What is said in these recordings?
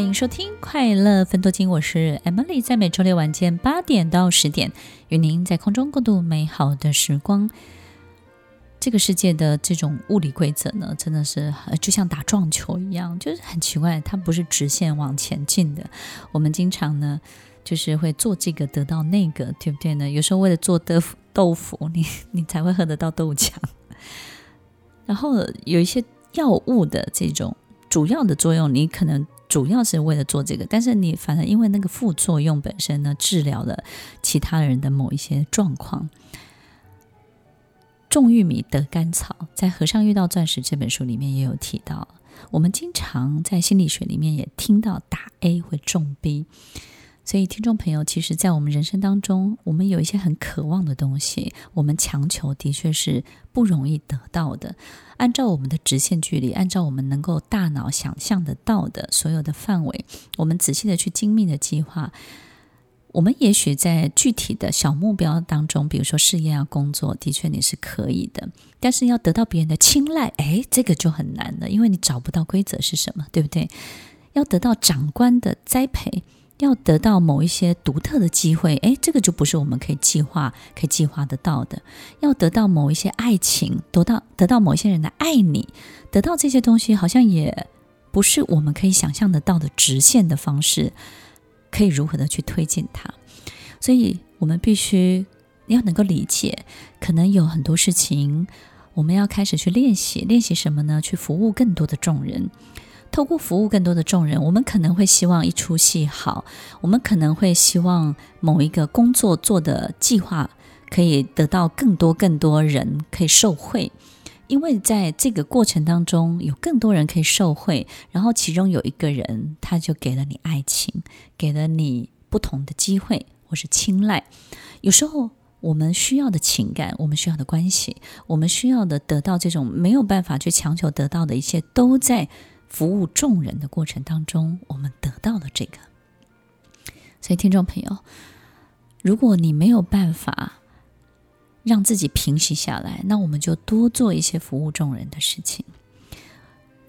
欢迎收听《快乐分多金》，我是 Emily，在每周六晚间八点到十点，与您在空中共度美好的时光。这个世界的这种物理规则呢，真的是就像打撞球一样，就是很奇怪，它不是直线往前进的。我们经常呢，就是会做这个得到那个，对不对呢？有时候为了做豆腐，豆腐，你你才会喝得到豆浆。然后有一些药物的这种主要的作用，你可能主要是为了做这个，但是你反而因为那个副作用本身呢，治疗了其他人的某一些状况。种玉米得甘草，在《和尚遇到钻石》这本书里面也有提到。我们经常在心理学里面也听到打 A 会中 B，所以听众朋友，其实，在我们人生当中，我们有一些很渴望的东西，我们强求的确是不容易得到的。按照我们的直线距离，按照我们能够大脑想象得到的所有的范围，我们仔细的去精密的计划。我们也许在具体的小目标当中，比如说事业啊、工作，的确你是可以的。但是要得到别人的青睐，哎，这个就很难了，因为你找不到规则是什么，对不对？要得到长官的栽培，要得到某一些独特的机会，哎，这个就不是我们可以计划、可以计划得到的。要得到某一些爱情，得到得到某一些人的爱你，得到这些东西，好像也不是我们可以想象得到的直线的方式。可以如何的去推进它？所以我们必须要能够理解，可能有很多事情，我们要开始去练习。练习什么呢？去服务更多的众人。透过服务更多的众人，我们可能会希望一出戏好，我们可能会希望某一个工作做的计划可以得到更多更多人可以受惠。因为在这个过程当中，有更多人可以受惠，然后其中有一个人，他就给了你爱情，给了你不同的机会或是青睐。有时候我们需要的情感，我们需要的关系，我们需要的得到这种没有办法去强求得到的一切，都在服务众人的过程当中，我们得到了这个。所以，听众朋友，如果你没有办法，让自己平息下来，那我们就多做一些服务众人的事情。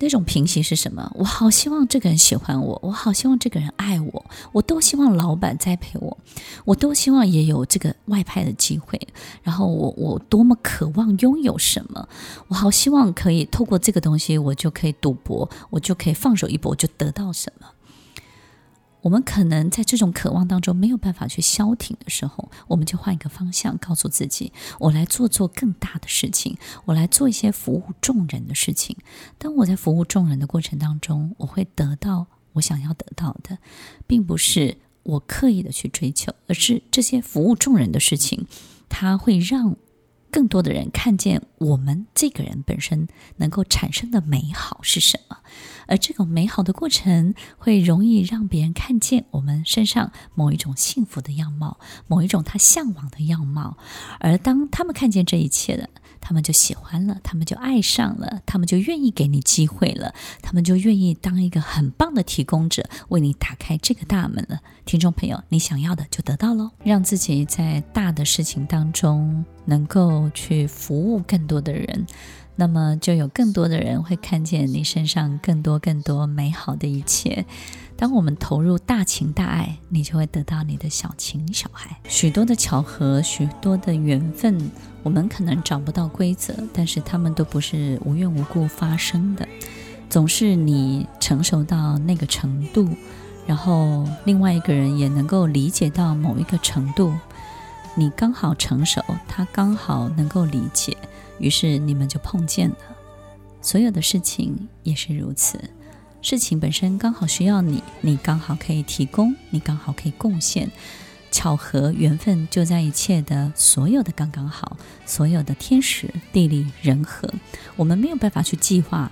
那种平行是什么？我好希望这个人喜欢我，我好希望这个人爱我，我都希望老板栽培我，我都希望也有这个外派的机会。然后我我多么渴望拥有什么，我好希望可以透过这个东西，我就可以赌博，我就可以放手一搏，就得到什么。我们可能在这种渴望当中没有办法去消停的时候，我们就换一个方向，告诉自己：我来做做更大的事情，我来做一些服务众人的事情。当我在服务众人的过程当中，我会得到我想要得到的，并不是我刻意的去追求，而是这些服务众人的事情，它会让更多的人看见我们这个人本身能够产生的美好是什么，而这种美好的过程会容易让别人看见我们身上某一种幸福的样貌，某一种他向往的样貌，而当他们看见这一切的。他们就喜欢了，他们就爱上了，他们就愿意给你机会了，他们就愿意当一个很棒的提供者，为你打开这个大门了。听众朋友，你想要的就得到喽。让自己在大的事情当中能够去服务更多的人，那么就有更多的人会看见你身上更多更多美好的一切。当我们投入大情大爱，你就会得到你的小情小爱。许多的巧合，许多的缘分，我们可能找不到规则，但是他们都不是无缘无故发生的。总是你成熟到那个程度，然后另外一个人也能够理解到某一个程度，你刚好成熟，他刚好能够理解，于是你们就碰见了。所有的事情也是如此。事情本身刚好需要你，你刚好可以提供，你刚好可以贡献，巧合缘分就在一切的所有的刚刚好，所有的天时地利人和，我们没有办法去计划，